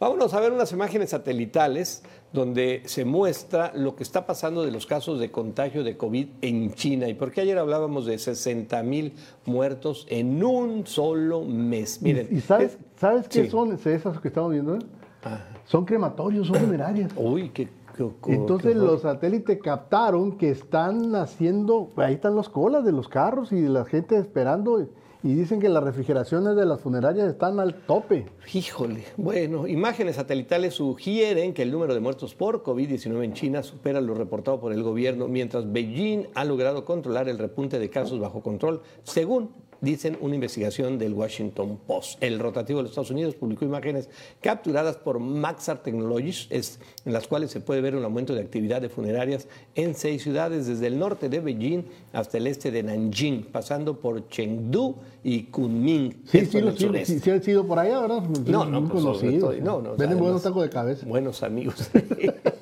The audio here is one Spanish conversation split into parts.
Vámonos a ver unas imágenes satelitales donde se muestra lo que está pasando de los casos de contagio de COVID en China. ¿Y por qué ayer hablábamos de 60 mil muertos en un solo mes? Miren, ¿Y, sabes, ¿sabes qué son esas que estamos viendo? Ah. Son crematorios, son funerarias. Uy, qué entonces los satélites captaron que están haciendo, ahí están los colas de los carros y la gente esperando y dicen que las refrigeraciones de las funerarias están al tope. Híjole, bueno, imágenes satelitales sugieren que el número de muertos por COVID-19 en China supera lo reportado por el gobierno, mientras Beijing ha logrado controlar el repunte de casos bajo control, según dicen una investigación del Washington Post. El rotativo de los Estados Unidos publicó imágenes capturadas por Maxar Technologies, en las cuales se puede ver un aumento de actividad de funerarias en seis ciudades, desde el norte de Beijing hasta el este de Nanjing, pasando por Chengdu y Kunming. Sí, sí, sí, sí, han sido por allá, ¿verdad? No, no, pues, conocido. No, no, Venden buenos tacos de cabeza. Buenos amigos.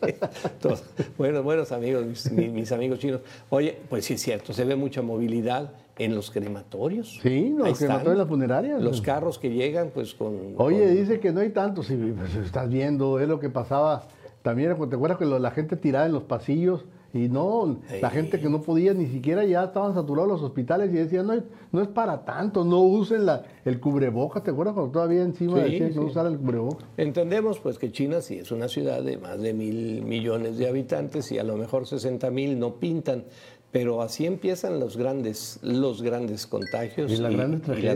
buenos, buenos amigos, mis, mis amigos chinos. Oye, pues sí es cierto, se ve mucha movilidad en los crematorios. Sí, los crematorios de las funerarias. Los carros que llegan, pues con. Oye, dice que no hay tantos, si pues, estás viendo, es lo que pasaba. También, ¿te acuerdas que la gente tiraba en los pasillos? Y no, la gente que no podía ni siquiera ya estaban saturados los hospitales y decían, no, no es para tanto, no usen la, el cubrebocas. ¿Te acuerdas cuando todavía encima decían que no usar el cubrebocas? Entendemos pues que China sí es una ciudad de más de mil millones de habitantes y a lo mejor 60 mil no pintan. Pero así empiezan los grandes, los grandes contagios ¿Y, las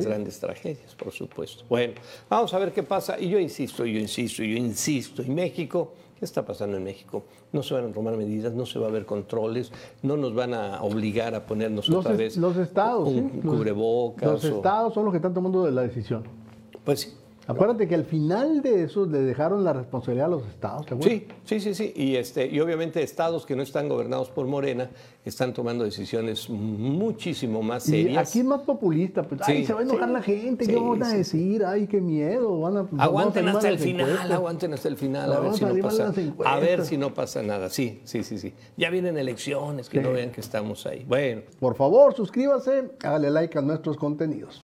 grandes tragedias, por supuesto. Bueno, vamos a ver qué pasa. Y yo insisto, yo insisto, yo insisto. Y México, ¿qué está pasando en México? No se van a tomar medidas, no se va a haber controles, no nos van a obligar a ponernos otra vez los estados, un cubrebocas. Los estados son los que están tomando la decisión. Pues sí. Acuérdate que al final de eso le dejaron la responsabilidad a los estados. sí, sí, sí, sí. Y, este, y obviamente estados que no están gobernados por Morena están tomando decisiones muchísimo más serias. Y aquí es más populista. Pues, ay, se va a enojar la gente, ¿qué van a decir? Ay, qué miedo. Van a, aguanten hasta el final, aguanten hasta el final, a ver, si no pasa, a ver si no pasa nada. Sí, sí, sí, sí. Ya vienen elecciones, que no vean que estamos ahí. Bueno. Por favor, suscríbase, hágale like a nuestros contenidos.